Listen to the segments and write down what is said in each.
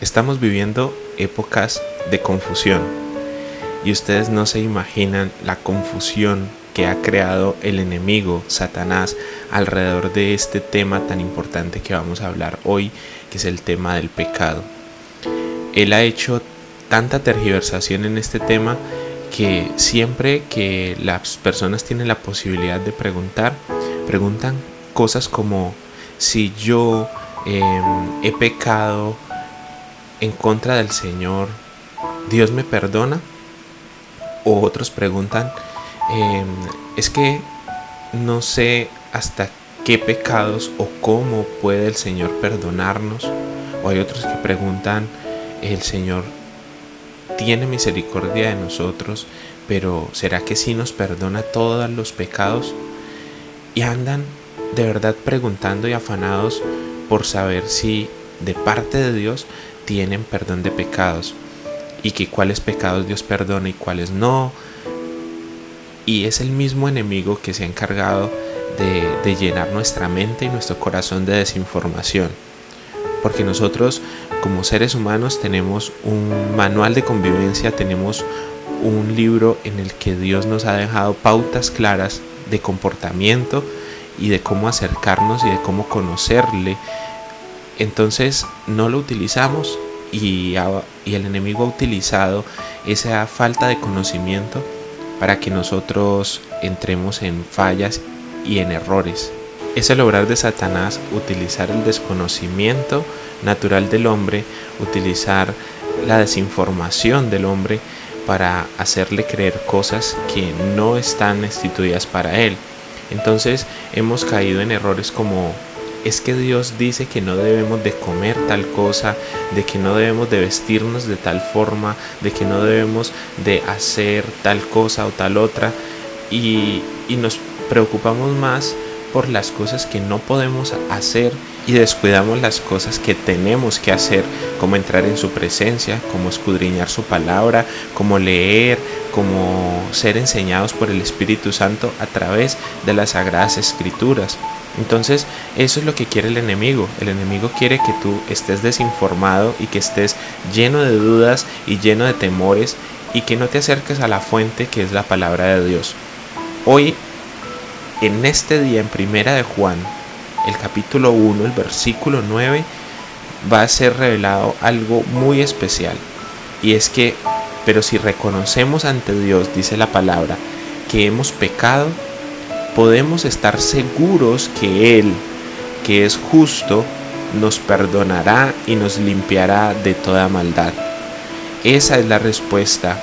Estamos viviendo épocas de confusión y ustedes no se imaginan la confusión que ha creado el enemigo, Satanás, alrededor de este tema tan importante que vamos a hablar hoy, que es el tema del pecado. Él ha hecho tanta tergiversación en este tema que siempre que las personas tienen la posibilidad de preguntar, preguntan cosas como si yo em, he pecado, en contra del Señor, ¿Dios me perdona? O otros preguntan, em, es que no sé hasta qué pecados o cómo puede el Señor perdonarnos. O hay otros que preguntan, el Señor tiene misericordia de nosotros, pero ¿será que sí nos perdona todos los pecados? Y andan de verdad preguntando y afanados por saber si de parte de Dios tienen perdón de pecados y que cuáles pecados Dios perdona y cuáles no. Y es el mismo enemigo que se ha encargado de, llenar nuestra mente y nuestro corazón de desinformación. Porque nosotros como seres humanos tenemos un manual de convivencia, tenemos un libro en el que Dios nos ha dejado pautas claras de comportamiento y de cómo acercarnos y de cómo conocerle entonces no lo utilizamos y, el enemigo ha utilizado esa falta de conocimiento para que nosotros entremos en fallas y en errores. Es el obrar de Satanás utilizar el desconocimiento natural del hombre, utilizar la desinformación del hombre para hacerle creer cosas que no están instituidas para él. Entonces hemos caído en errores como es que Dios dice que no debemos de comer tal cosa, de que no debemos de vestirnos de tal forma, de que no debemos de hacer tal cosa o tal otra y, y nos preocupamos más por las cosas que no podemos hacer y descuidamos las cosas que tenemos que hacer, como entrar en su presencia, como escudriñar su palabra, como leer, como ser enseñados por el Espíritu Santo a través de las sagradas escrituras. Entonces, eso es lo que quiere el enemigo. El enemigo quiere que tú estés desinformado y que estés lleno de dudas y lleno de temores y que no te acerques a la fuente que es la palabra de Dios. Hoy, en este día, en primera de Juan, el capítulo 1, el versículo 9, va a ser revelado algo muy especial. Y es que, pero si reconocemos ante Dios, dice la palabra, que hemos pecado, podemos estar seguros que Él, que es justo, nos perdonará y nos limpiará de toda maldad. Esa es la respuesta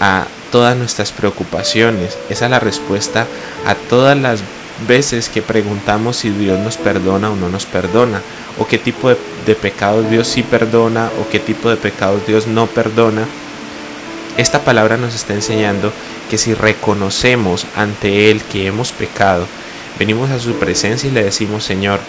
a todas nuestras preocupaciones. Esa es la respuesta a todas las veces que preguntamos si Dios nos perdona o no nos perdona, o qué tipo de, pecados Dios sí perdona, o qué tipo de pecados Dios no perdona. Esta palabra nos está enseñando que si reconocemos ante Él que hemos pecado, venimos a su presencia y le decimos, Señor,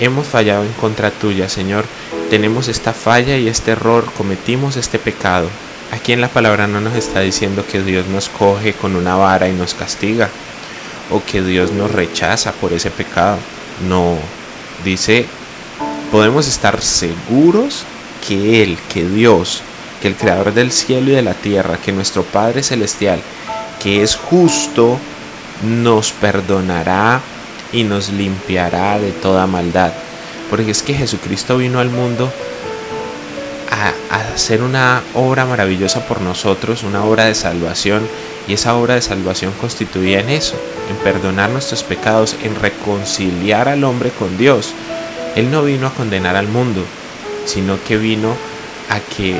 hemos fallado en contra tuya, Señor, tenemos esta falla y este error, cometimos este pecado. Aquí en la palabra no nos está diciendo que Dios nos coge con una vara y nos castiga, o que Dios nos rechaza por ese pecado. No, dice, podemos estar seguros que Él, que Dios, que el Creador del cielo y de la tierra, que nuestro Padre Celestial, que es justo, nos perdonará y nos limpiará de toda maldad. Porque es que Jesucristo vino al mundo a, hacer una obra maravillosa por nosotros, una obra de salvación. Y esa obra de salvación constituía en eso, en perdonar nuestros pecados, en reconciliar al hombre con Dios. Él no vino a condenar al mundo, sino que vino a que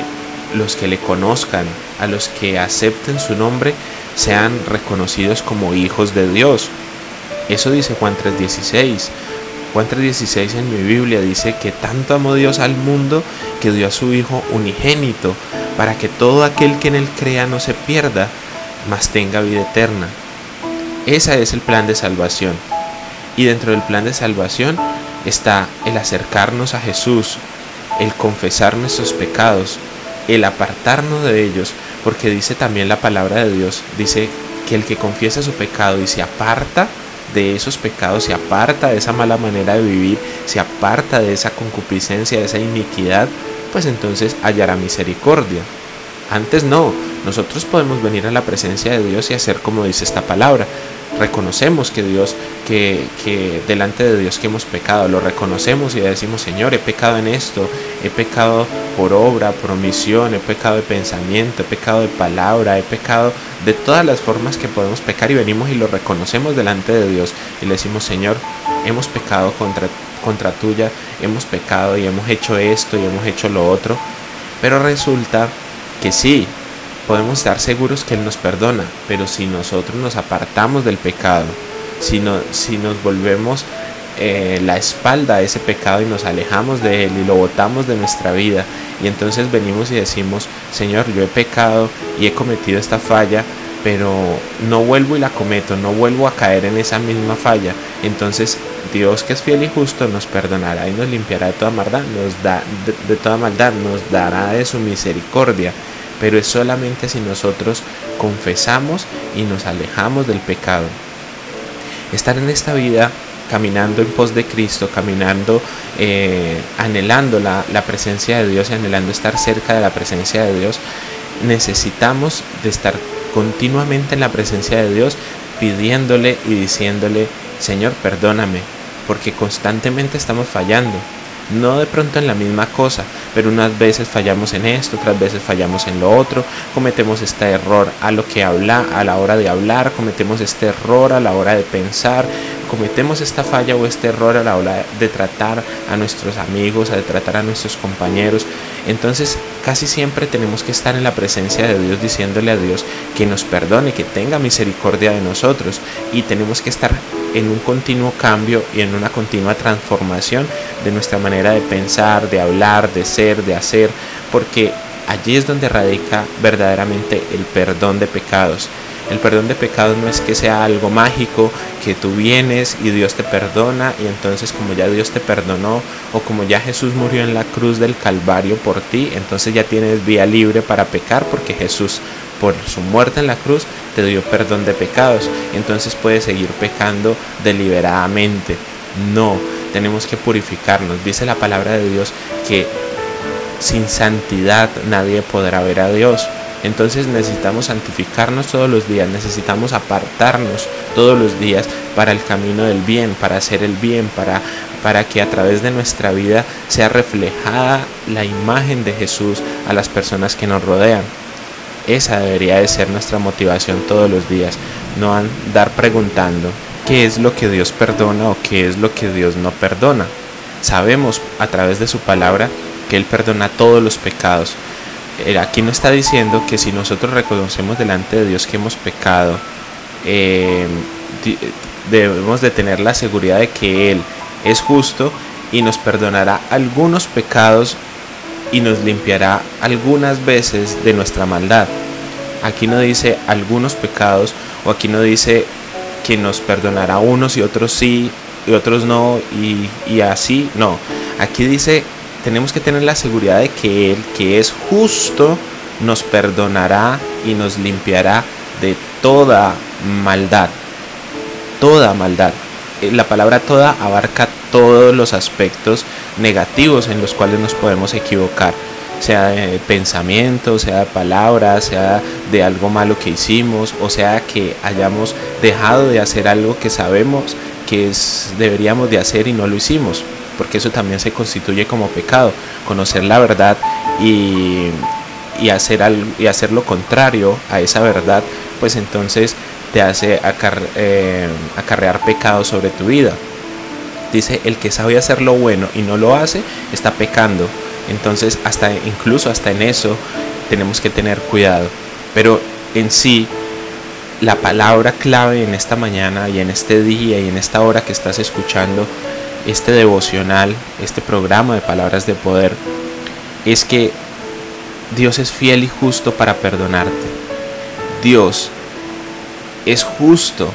los que le conozcan, a los que acepten su nombre, sean reconocidos como hijos de Dios. Eso dice Juan 3:16. Juan 3:16 en mi Biblia dice que tanto amó Dios al mundo que dio a su Hijo unigénito para que todo aquel que en él crea no se pierda, mas tenga vida eterna. Ese es el plan de salvación. Y dentro del plan de salvación está el acercarnos a Jesús, el confesar nuestros pecados, el apartarnos de ellos, porque dice también la palabra de Dios, dice que el que confiesa su pecado y se aparta de esos pecados, se aparta de esa mala manera de vivir, se aparta de esa concupiscencia, de esa iniquidad, pues entonces hallará misericordia. Antes no, nosotros podemos venir a la presencia de Dios y hacer como dice esta palabra. Reconocemos que Dios, que, que delante de Dios que hemos pecado, lo reconocemos y decimos, Señor, he pecado en esto, he pecado por obra, por omisión, he pecado de pensamiento, he pecado de palabra, he pecado de todas las formas que podemos pecar y venimos y lo reconocemos delante de Dios y le decimos, Señor, hemos pecado contra, contra tuya, hemos pecado y hemos hecho esto y hemos hecho lo otro. Pero resulta que sí, podemos estar seguros que Él nos perdona, pero si nosotros nos apartamos del pecado, si, si nos volvemos eh, la espalda a ese pecado y nos alejamos de Él y lo botamos de nuestra vida, y entonces venimos y decimos, Señor, yo he pecado y he cometido esta falla, pero no vuelvo y la cometo, no vuelvo a caer en esa misma falla. Entonces Dios que es fiel y justo nos perdonará y nos limpiará de toda maldad, nos da de toda maldad, nos dará de su misericordia pero es solamente si nosotros confesamos y nos alejamos del pecado. Estar en esta vida caminando en pos de Cristo, caminando, eh, anhelando la, la presencia de Dios y anhelando estar cerca de la presencia de Dios, necesitamos de estar continuamente en la presencia de Dios, pidiéndole y diciéndole, Señor, perdóname, porque constantemente estamos fallando no de pronto en la misma cosa, pero unas veces fallamos en esto, otras veces fallamos en lo otro, cometemos este error a lo que habla, a la hora de hablar, cometemos este error a la hora de pensar, cometemos esta falla o este error a la hora de tratar a nuestros amigos, de tratar a nuestros compañeros. Entonces, casi siempre tenemos que estar en la presencia de Dios diciéndole a Dios que nos perdone, que tenga misericordia de nosotros y tenemos que estar en un continuo cambio y en una continua transformación de nuestra manera de pensar, de hablar, de ser, de hacer, porque allí es donde radica verdaderamente el perdón de pecados. El perdón de pecados no es que sea algo mágico, que tú vienes y Dios te perdona y entonces como ya Dios te perdonó o como ya Jesús murió en la cruz del Calvario por ti, entonces ya tienes vía libre para pecar porque Jesús por su muerte en la cruz te dio perdón de pecados. Entonces puedes seguir pecando deliberadamente. No, tenemos que purificarnos. Dice la palabra de Dios que sin santidad nadie podrá ver a Dios. Entonces necesitamos santificarnos todos los días, necesitamos apartarnos todos los días para el camino del bien, para hacer el bien, para, para que a través de nuestra vida sea reflejada la imagen de Jesús a las personas que nos rodean. Esa debería de ser nuestra motivación todos los días, no andar preguntando qué es lo que Dios perdona o qué es lo que Dios no perdona. Sabemos a través de su palabra que Él perdona todos los pecados. Aquí no está diciendo que si nosotros reconocemos delante de Dios que hemos pecado, eh, debemos de tener la seguridad de que Él es justo y nos perdonará algunos pecados y nos limpiará algunas veces de nuestra maldad. Aquí no dice algunos pecados o aquí no dice que nos perdonará unos y otros sí y otros no y así. No, aquí dice tenemos que tener la seguridad de que Él, que es justo, nos perdonará y nos limpiará de toda maldad. Toda maldad. Eh, la palabra toda abarca todos los aspectos negativos en los cuales nos podemos equivocar, sea de pensamiento, sea de palabras, sea de algo malo que hicimos, o sea que hayamos dejado de hacer algo que sabemos que es, deberíamos de hacer y no lo hicimos, porque eso también se constituye como pecado, conocer la verdad y, y hacer, y hacer lo contrario a esa verdad, pues entonces te hace eh, acarrear pecado sobre tu vida. Dice, el que sabe hacer lo bueno y no lo hace, está pecando. Entonces, hasta incluso hasta en eso tenemos que tener cuidado. Pero en sí, la palabra clave en esta mañana y en este día y en esta hora que estás escuchando este devocional, este programa de palabras de poder, es que Dios es fiel y justo para perdonarte. Dios es justo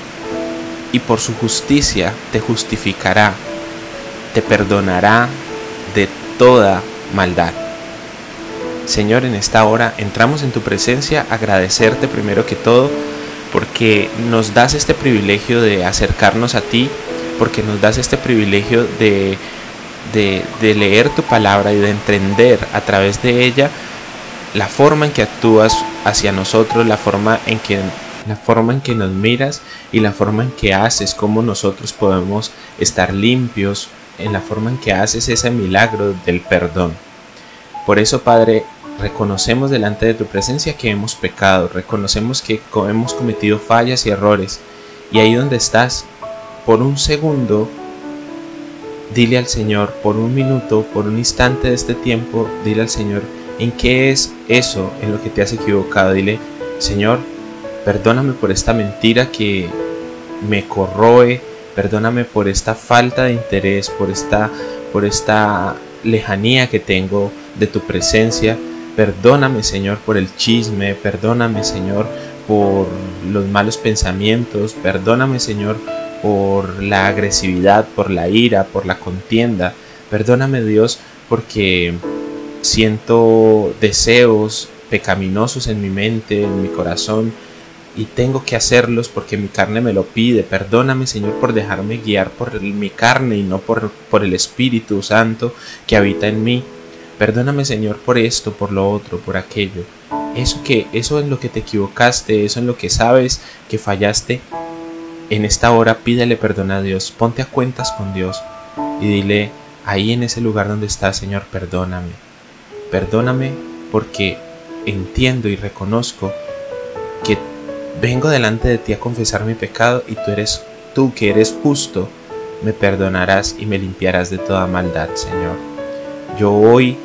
y por su justicia te justificará, te perdonará de toda maldad. Señor, en esta hora entramos en tu presencia, agradecerte primero que todo porque nos das este privilegio de acercarnos a ti, porque nos das este privilegio de, de, leer tu palabra y de entender a través de ella la forma en que actúas hacia nosotros, la forma en que la forma en que nos miras y la forma en que haces, cómo nosotros podemos estar limpios, en la forma en que haces ese milagro del perdón. Por eso, Padre, reconocemos delante de tu presencia que hemos pecado, reconocemos que hemos cometido fallas y errores. Y ahí donde estás, por un segundo, dile al Señor, por un minuto, por un instante de este tiempo, dile al Señor, ¿en qué es eso en lo que te has equivocado? Dile, Señor, perdóname por esta mentira que me corroe, perdóname por esta falta de interés, por esta, por esta lejanía que tengo de tu presencia. Perdóname, Señor, por el chisme, perdóname, Señor, por los malos pensamientos, perdóname, Señor, por la agresividad, por la ira, por la contienda. Perdóname, Dios, porque siento deseos pecaminosos en mi mente, en mi corazón, y tengo que hacerlos porque mi carne me lo pide. Perdóname, Señor, por dejarme guiar por mi carne y no por, por el Espíritu Santo que habita en mí. Perdóname, Señor, por esto, por lo otro, por aquello. Eso que eso en lo que te equivocaste, eso en lo que sabes que fallaste. En esta hora pídele perdón a Dios, ponte a cuentas con Dios y dile ahí en ese lugar donde estás, Señor, perdóname. Perdóname porque entiendo y reconozco que vengo delante de ti a confesar mi pecado y tú eres tú que eres justo, me perdonarás y me limpiarás de toda maldad, Señor. Yo hoy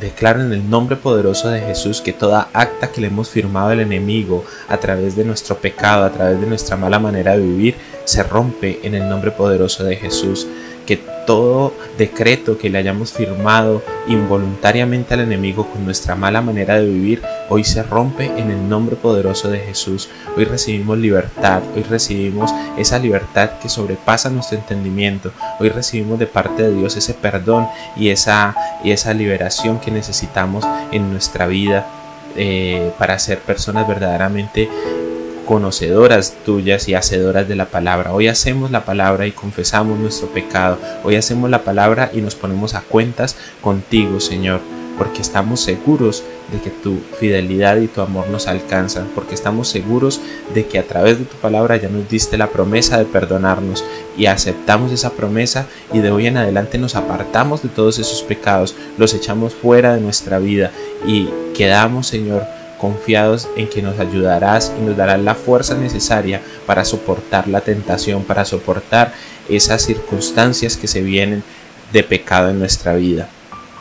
declaro en el nombre poderoso de Jesús que toda acta que le hemos firmado al enemigo a través de nuestro pecado, a través de nuestra mala manera de vivir, se rompe en el nombre poderoso de Jesús. Que todo decreto que le hayamos firmado involuntariamente al enemigo con nuestra mala manera de vivir, hoy se rompe en el nombre poderoso de Jesús. Hoy recibimos libertad, hoy recibimos esa libertad que sobrepasa nuestro entendimiento. Hoy recibimos de parte de Dios ese perdón y esa, y esa liberación que necesitamos en nuestra vida eh, para ser personas verdaderamente conocedoras tuyas y hacedoras de la palabra. Hoy hacemos la palabra y confesamos nuestro pecado. Hoy hacemos la palabra y nos ponemos a cuentas contigo, Señor, porque estamos seguros de que tu fidelidad y tu amor nos alcanzan, porque estamos seguros de que a través de tu palabra ya nos diste la promesa de perdonarnos y aceptamos esa promesa y de hoy en adelante nos apartamos de todos esos pecados, los echamos fuera de nuestra vida y quedamos, Señor, confiados en que nos ayudarás y nos darás la fuerza necesaria para soportar la tentación, para soportar esas circunstancias que se vienen de pecado en nuestra vida.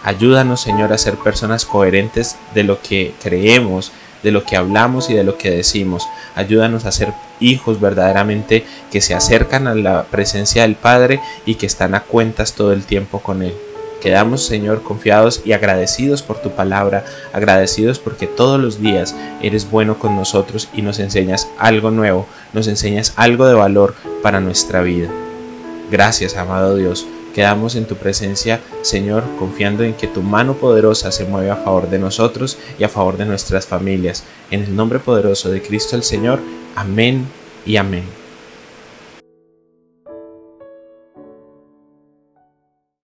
Ayúdanos, Señor, a ser personas coherentes de lo que creemos, de lo que hablamos y de lo que decimos. Ayúdanos a ser hijos verdaderamente que se acercan a la presencia del Padre y que están a cuentas todo el tiempo con Él. Quedamos, Señor, confiados y agradecidos por tu palabra, agradecidos porque todos los días eres bueno con nosotros y nos enseñas algo nuevo, nos enseñas algo de valor para nuestra vida. Gracias, amado Dios. Quedamos en tu presencia, Señor, confiando en que tu mano poderosa se mueve a favor de nosotros y a favor de nuestras familias. En el nombre poderoso de Cristo el Señor. Amén y amén.